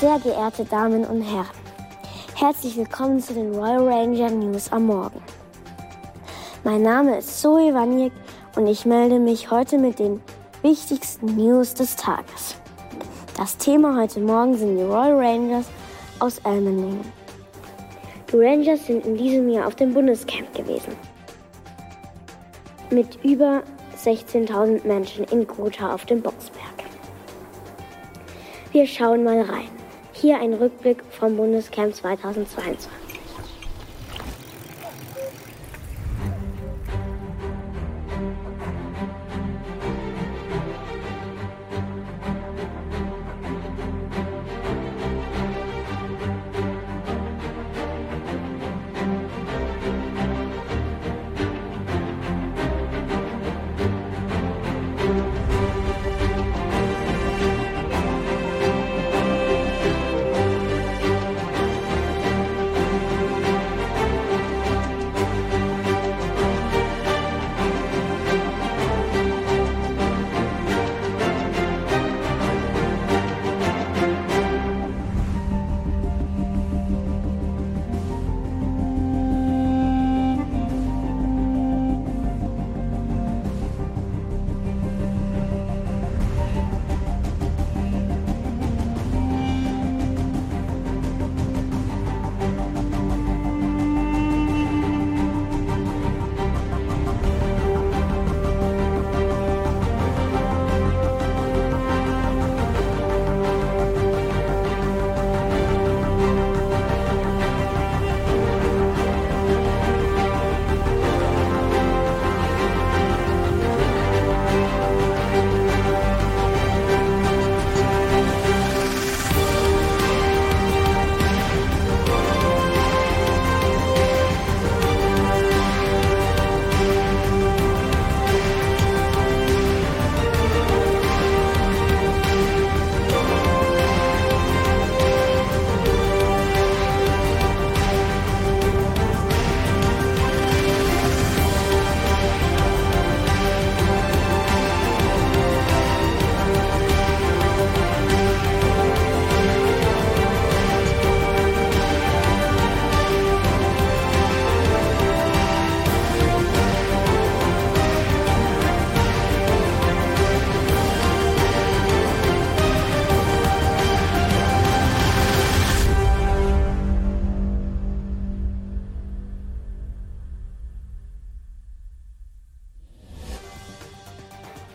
Sehr geehrte Damen und Herren, herzlich willkommen zu den Royal Ranger News am Morgen. Mein Name ist Zoe Waniek und ich melde mich heute mit den wichtigsten News des Tages. Das Thema heute Morgen sind die Royal Rangers aus Elmendingen. Die Rangers sind in diesem Jahr auf dem Bundescamp gewesen. Mit über 16.000 Menschen in Gotha auf dem Boxberg. Wir schauen mal rein. Hier ein Rückblick vom Bundescamp 2022.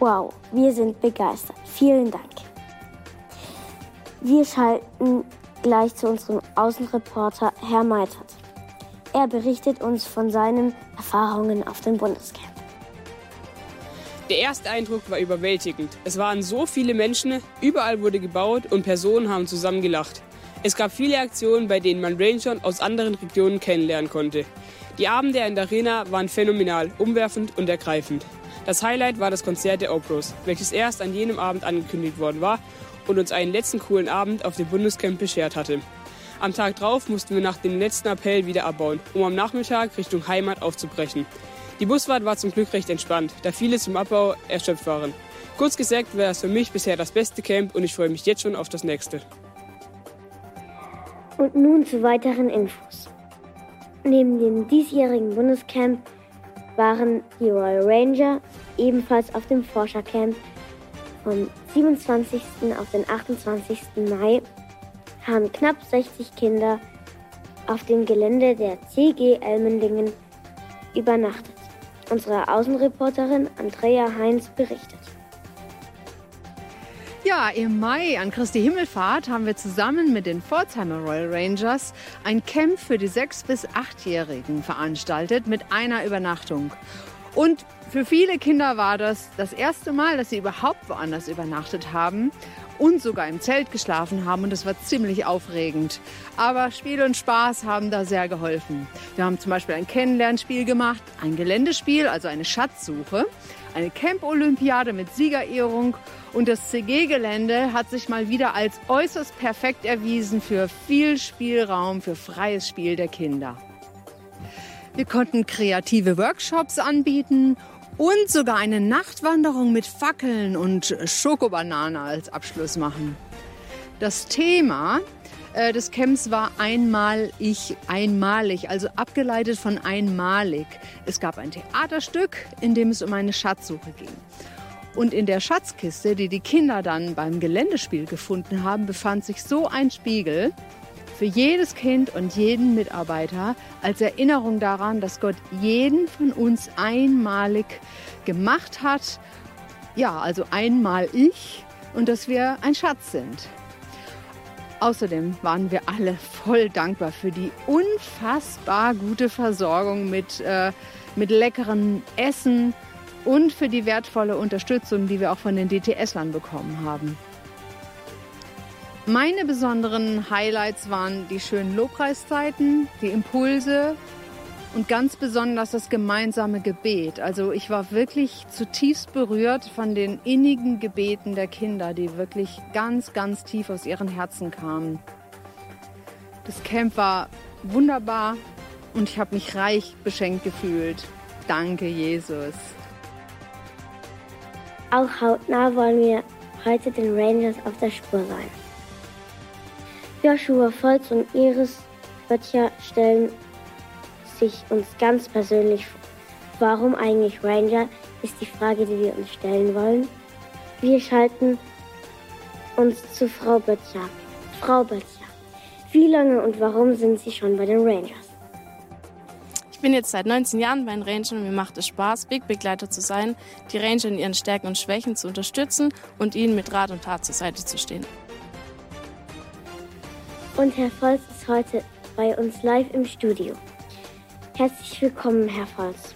Wow, wir sind begeistert. Vielen Dank. Wir schalten gleich zu unserem Außenreporter Herr Meitert. Er berichtet uns von seinen Erfahrungen auf dem Bundescamp. Der erste Eindruck war überwältigend. Es waren so viele Menschen, überall wurde gebaut und Personen haben zusammen gelacht. Es gab viele Aktionen, bei denen man Ranger aus anderen Regionen kennenlernen konnte. Die Abende in der Arena waren phänomenal, umwerfend und ergreifend. Das Highlight war das Konzert der Opros, welches erst an jenem Abend angekündigt worden war und uns einen letzten coolen Abend auf dem Bundescamp beschert hatte. Am Tag drauf mussten wir nach dem letzten Appell wieder abbauen, um am Nachmittag Richtung Heimat aufzubrechen. Die Busfahrt war zum Glück recht entspannt, da viele zum Abbau erschöpft waren. Kurz gesagt war es für mich bisher das beste Camp und ich freue mich jetzt schon auf das nächste. Und nun zu weiteren Infos. Neben dem diesjährigen Bundescamp waren die Royal Ranger ebenfalls auf dem Forschercamp. Vom 27. auf den 28. Mai haben knapp 60 Kinder auf dem Gelände der CG Elmendingen übernachtet. Unsere Außenreporterin Andrea Heinz berichtet. Ja, im Mai an Christi Himmelfahrt haben wir zusammen mit den Pforzheimer Royal Rangers ein Camp für die 6- bis 8-Jährigen veranstaltet mit einer Übernachtung. Und für viele Kinder war das das erste Mal, dass sie überhaupt woanders übernachtet haben und sogar im Zelt geschlafen haben und das war ziemlich aufregend. Aber Spiel und Spaß haben da sehr geholfen. Wir haben zum Beispiel ein Kennenlernspiel gemacht, ein Geländespiel, also eine Schatzsuche, eine Camp-Olympiade mit Siegerehrung und das CG-Gelände hat sich mal wieder als äußerst perfekt erwiesen für viel Spielraum, für freies Spiel der Kinder. Wir konnten kreative Workshops anbieten und sogar eine Nachtwanderung mit Fackeln und Schokobanane als Abschluss machen. Das Thema äh, des Camps war einmal ich, einmalig, also abgeleitet von einmalig. Es gab ein Theaterstück, in dem es um eine Schatzsuche ging. Und in der Schatzkiste, die die Kinder dann beim Geländespiel gefunden haben, befand sich so ein Spiegel für jedes Kind und jeden Mitarbeiter als Erinnerung daran, dass Gott jeden von uns einmalig gemacht hat. Ja, also einmal ich und dass wir ein Schatz sind. Außerdem waren wir alle voll dankbar für die unfassbar gute Versorgung mit, äh, mit leckerem Essen und für die wertvolle Unterstützung, die wir auch von den DTS-Lern bekommen haben. Meine besonderen Highlights waren die schönen Lobpreiszeiten, die Impulse und ganz besonders das gemeinsame Gebet. Also ich war wirklich zutiefst berührt von den innigen Gebeten der Kinder, die wirklich ganz, ganz tief aus ihren Herzen kamen. Das Camp war wunderbar und ich habe mich reich beschenkt gefühlt. Danke, Jesus. Auch hautnah wollen wir heute den Rangers auf der Spur sein. Joshua Volz und Iris Böttcher stellen sich uns ganz persönlich vor. Warum eigentlich Ranger, ist die Frage, die wir uns stellen wollen. Wir schalten uns zu Frau Böttcher. Frau Böttcher, wie lange und warum sind Sie schon bei den Rangers? Ich bin jetzt seit 19 Jahren bei den Rangern und mir macht es Spaß, Wegbegleiter zu sein, die Ranger in ihren Stärken und Schwächen zu unterstützen und ihnen mit Rat und Tat zur Seite zu stehen. Und Herr Volz ist heute bei uns live im Studio. Herzlich willkommen, Herr Volz.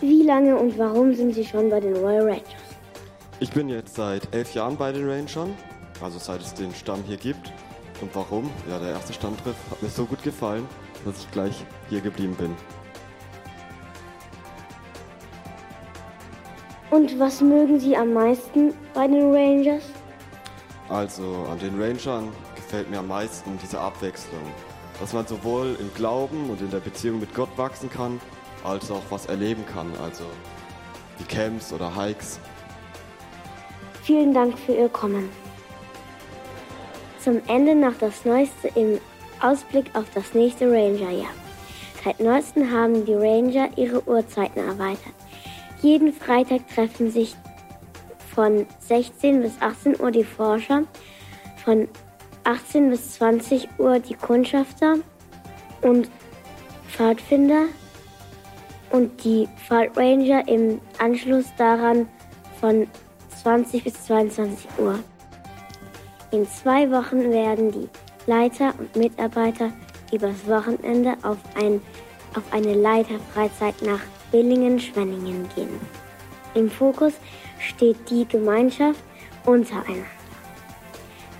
Wie lange und warum sind Sie schon bei den Royal Rangers? Ich bin jetzt seit elf Jahren bei den Rangern, also seit es den Stamm hier gibt. Und warum? Ja, der erste Stammtreff hat mir so gut gefallen, dass ich gleich hier geblieben bin. Und was mögen Sie am meisten bei den Rangers? Also an den Rangern gefällt mir am meisten diese Abwechslung. Dass man sowohl im Glauben und in der Beziehung mit Gott wachsen kann, als auch was erleben kann, also wie Camps oder Hikes. Vielen Dank für Ihr Kommen. Zum Ende noch das Neueste im Ausblick auf das nächste Ranger-Jahr. Seit neuestem haben die Ranger ihre Uhrzeiten erweitert. Jeden Freitag treffen sich von 16 bis 18 Uhr die Forscher, von 18 bis 20 Uhr die Kundschafter und Pfadfinder und die Pfadranger im Anschluss daran von 20 bis 22 Uhr. In zwei Wochen werden die Leiter und Mitarbeiter übers Wochenende auf, ein, auf eine Leiterfreizeit nach Billingen-Schwenningen gehen. Im Fokus steht die Gemeinschaft untereinander.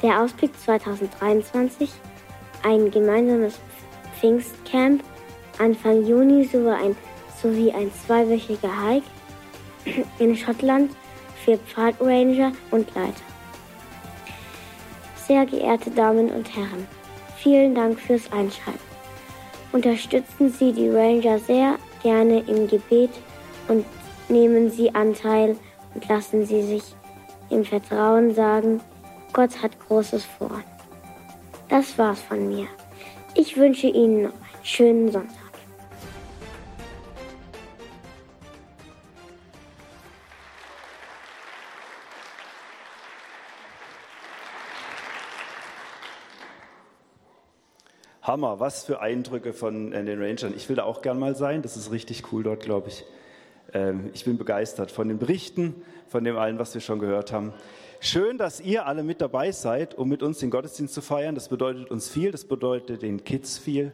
Der Ausblick 2023, ein gemeinsames Pfingstcamp Anfang Juni sowie ein, sowie ein zweiwöchiger Hike in Schottland für Pfadranger und Leiter. Sehr geehrte Damen und Herren, vielen Dank fürs Einschalten. Unterstützen Sie die Ranger sehr gerne im Gebet und nehmen Sie Anteil und lassen Sie sich im Vertrauen sagen, Gott hat Großes vor. Das war's von mir. Ich wünsche Ihnen noch einen schönen Sonntag. Hammer, was für Eindrücke von äh, den Rangern. Ich will da auch gern mal sein. Das ist richtig cool dort, glaube ich. Ähm, ich bin begeistert von den Berichten, von dem allen, was wir schon gehört haben. Schön, dass ihr alle mit dabei seid, um mit uns den Gottesdienst zu feiern. Das bedeutet uns viel, das bedeutet den Kids viel.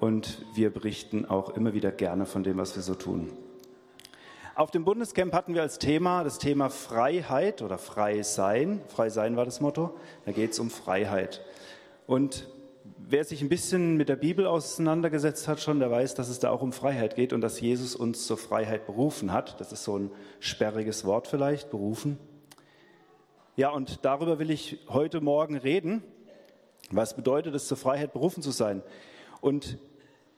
Und wir berichten auch immer wieder gerne von dem, was wir so tun. Auf dem Bundescamp hatten wir als Thema das Thema Freiheit oder Frei sein. Frei sein war das Motto. Da geht es um Freiheit. Und wer sich ein bisschen mit der Bibel auseinandergesetzt hat schon, der weiß, dass es da auch um Freiheit geht und dass Jesus uns zur Freiheit berufen hat. Das ist so ein sperriges Wort vielleicht, berufen. Ja, und darüber will ich heute Morgen reden. Was bedeutet es, zur Freiheit berufen zu sein? Und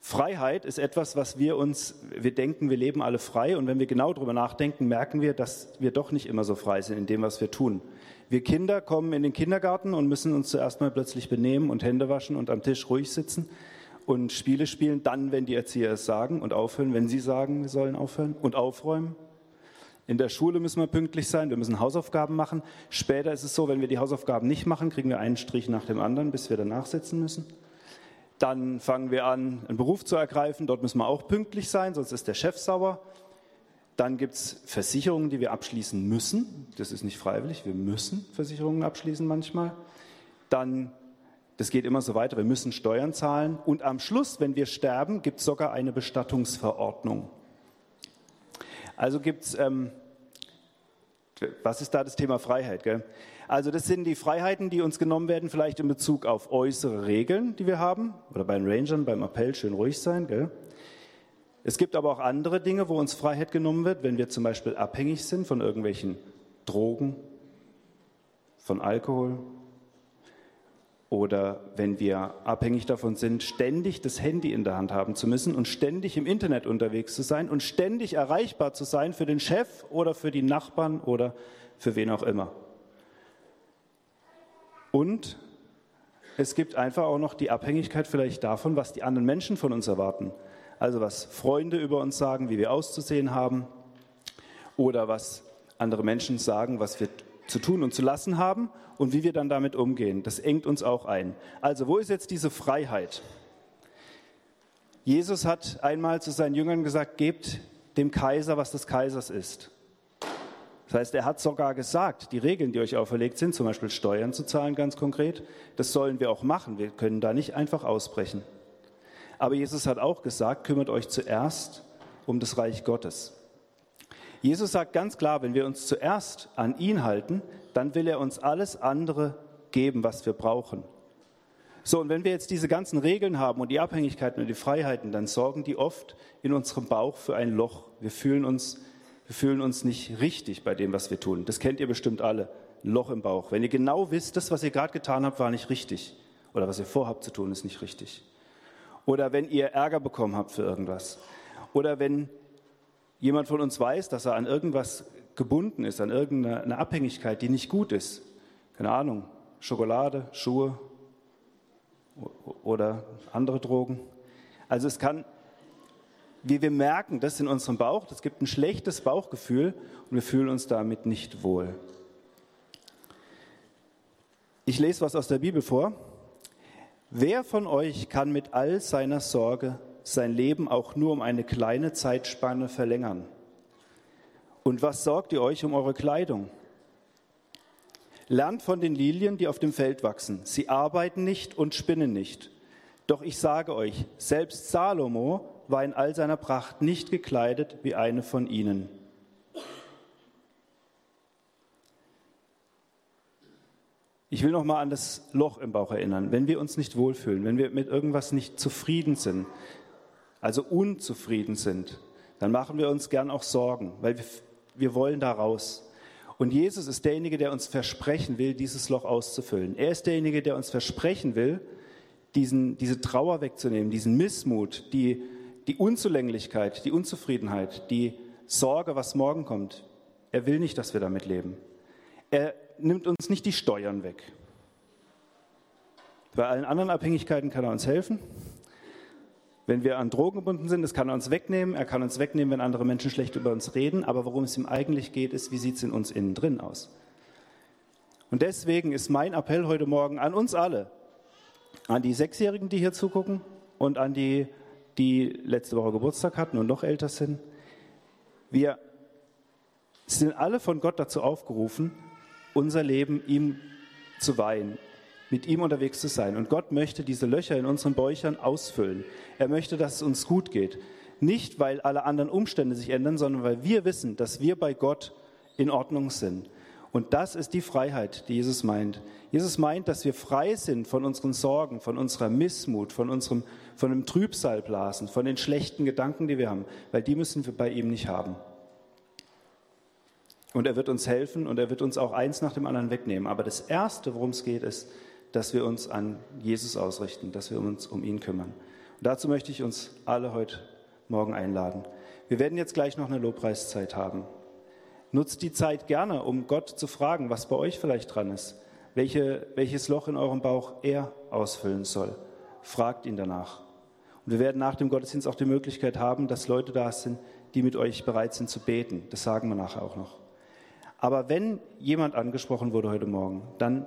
Freiheit ist etwas, was wir uns, wir denken, wir leben alle frei und wenn wir genau darüber nachdenken, merken wir, dass wir doch nicht immer so frei sind in dem, was wir tun. Wir Kinder kommen in den Kindergarten und müssen uns zuerst mal plötzlich benehmen und Hände waschen und am Tisch ruhig sitzen und Spiele spielen, dann, wenn die Erzieher es sagen und aufhören, wenn sie sagen, wir sollen aufhören und aufräumen. In der Schule müssen wir pünktlich sein, wir müssen Hausaufgaben machen. Später ist es so, wenn wir die Hausaufgaben nicht machen, kriegen wir einen Strich nach dem anderen, bis wir danach sitzen müssen. Dann fangen wir an, einen Beruf zu ergreifen. Dort müssen wir auch pünktlich sein, sonst ist der Chef sauer. Dann gibt es Versicherungen, die wir abschließen müssen. Das ist nicht freiwillig, wir müssen Versicherungen abschließen manchmal. Dann, das geht immer so weiter, wir müssen Steuern zahlen. Und am Schluss, wenn wir sterben, gibt es sogar eine Bestattungsverordnung. Also gibt es, ähm, was ist da das Thema Freiheit? Gell? Also das sind die Freiheiten, die uns genommen werden, vielleicht in Bezug auf äußere Regeln, die wir haben. Oder bei den Rangern, beim Appell schön ruhig sein. Gell? Es gibt aber auch andere Dinge, wo uns Freiheit genommen wird, wenn wir zum Beispiel abhängig sind von irgendwelchen Drogen, von Alkohol oder wenn wir abhängig davon sind, ständig das Handy in der Hand haben zu müssen und ständig im Internet unterwegs zu sein und ständig erreichbar zu sein für den Chef oder für die Nachbarn oder für wen auch immer. Und es gibt einfach auch noch die Abhängigkeit vielleicht davon, was die anderen Menschen von uns erwarten. Also was Freunde über uns sagen, wie wir auszusehen haben oder was andere Menschen sagen, was wir zu tun und zu lassen haben und wie wir dann damit umgehen. Das engt uns auch ein. Also wo ist jetzt diese Freiheit? Jesus hat einmal zu seinen Jüngern gesagt, gebt dem Kaiser, was des Kaisers ist. Das heißt, er hat sogar gesagt, die Regeln, die euch auferlegt sind, zum Beispiel Steuern zu zahlen ganz konkret, das sollen wir auch machen. Wir können da nicht einfach ausbrechen. Aber Jesus hat auch gesagt, kümmert euch zuerst um das Reich Gottes. Jesus sagt ganz klar, wenn wir uns zuerst an ihn halten, dann will er uns alles andere geben, was wir brauchen. So, und wenn wir jetzt diese ganzen Regeln haben und die Abhängigkeiten und die Freiheiten, dann sorgen die oft in unserem Bauch für ein Loch. Wir fühlen uns, wir fühlen uns nicht richtig bei dem, was wir tun. Das kennt ihr bestimmt alle. Ein Loch im Bauch. Wenn ihr genau wisst, das, was ihr gerade getan habt, war nicht richtig. Oder was ihr vorhabt zu tun, ist nicht richtig. Oder wenn ihr Ärger bekommen habt für irgendwas. Oder wenn jemand von uns weiß, dass er an irgendwas gebunden ist, an irgendeine Abhängigkeit, die nicht gut ist. Keine Ahnung, Schokolade, Schuhe oder andere Drogen. Also es kann, wie wir merken, das in unserem Bauch, das gibt ein schlechtes Bauchgefühl und wir fühlen uns damit nicht wohl. Ich lese was aus der Bibel vor. Wer von euch kann mit all seiner Sorge sein Leben auch nur um eine kleine Zeitspanne verlängern? Und was sorgt ihr euch um eure Kleidung? Lernt von den Lilien, die auf dem Feld wachsen. Sie arbeiten nicht und spinnen nicht. Doch ich sage euch, selbst Salomo war in all seiner Pracht nicht gekleidet wie eine von ihnen. Ich will noch mal an das Loch im Bauch erinnern. Wenn wir uns nicht wohlfühlen, wenn wir mit irgendwas nicht zufrieden sind, also unzufrieden sind, dann machen wir uns gern auch Sorgen, weil wir, wir wollen da raus. Und Jesus ist derjenige, der uns versprechen will, dieses Loch auszufüllen. Er ist derjenige, der uns versprechen will, diesen, diese Trauer wegzunehmen, diesen Missmut, die, die Unzulänglichkeit, die Unzufriedenheit, die Sorge, was morgen kommt. Er will nicht, dass wir damit leben. Er nimmt uns nicht die Steuern weg. Bei allen anderen Abhängigkeiten kann er uns helfen. Wenn wir an Drogen gebunden sind, das kann er uns wegnehmen. Er kann uns wegnehmen, wenn andere Menschen schlecht über uns reden. Aber worum es ihm eigentlich geht, ist, wie sieht es in uns innen drin aus? Und deswegen ist mein Appell heute Morgen an uns alle, an die Sechsjährigen, die hier zugucken und an die, die letzte Woche Geburtstag hatten und noch älter sind. Wir sind alle von Gott dazu aufgerufen, unser Leben ihm zu weihen, mit ihm unterwegs zu sein. Und Gott möchte diese Löcher in unseren Bäuchern ausfüllen. Er möchte, dass es uns gut geht. Nicht, weil alle anderen Umstände sich ändern, sondern weil wir wissen, dass wir bei Gott in Ordnung sind. Und das ist die Freiheit, die Jesus meint. Jesus meint, dass wir frei sind von unseren Sorgen, von unserer Missmut, von unserem, von dem Trübsalblasen, von den schlechten Gedanken, die wir haben, weil die müssen wir bei ihm nicht haben. Und er wird uns helfen und er wird uns auch eins nach dem anderen wegnehmen. Aber das Erste, worum es geht, ist, dass wir uns an Jesus ausrichten, dass wir uns um ihn kümmern. Und dazu möchte ich uns alle heute Morgen einladen. Wir werden jetzt gleich noch eine Lobpreiszeit haben. Nutzt die Zeit gerne, um Gott zu fragen, was bei euch vielleicht dran ist, welche, welches Loch in eurem Bauch er ausfüllen soll. Fragt ihn danach. Und wir werden nach dem Gottesdienst auch die Möglichkeit haben, dass Leute da sind, die mit euch bereit sind zu beten. Das sagen wir nachher auch noch. Aber wenn jemand angesprochen wurde heute Morgen, dann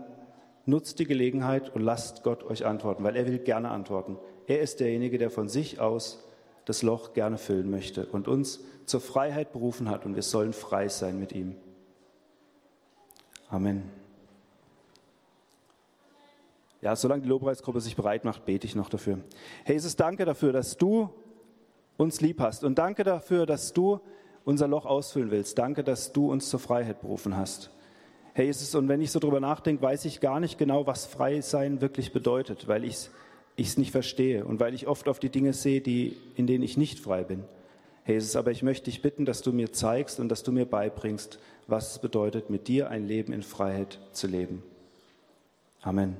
nutzt die Gelegenheit und lasst Gott euch antworten, weil er will gerne antworten. Er ist derjenige, der von sich aus das Loch gerne füllen möchte und uns zur Freiheit berufen hat und wir sollen frei sein mit ihm. Amen. Ja, solange die Lobpreisgruppe sich bereit macht, bete ich noch dafür. Jesus, danke dafür, dass du uns lieb hast und danke dafür, dass du unser Loch ausfüllen willst. Danke, dass du uns zur Freiheit berufen hast. Herr Jesus, und wenn ich so drüber nachdenke, weiß ich gar nicht genau, was frei sein wirklich bedeutet, weil ich es nicht verstehe und weil ich oft auf die Dinge sehe, die, in denen ich nicht frei bin. Herr Jesus, aber ich möchte dich bitten, dass du mir zeigst und dass du mir beibringst, was es bedeutet, mit dir ein Leben in Freiheit zu leben. Amen.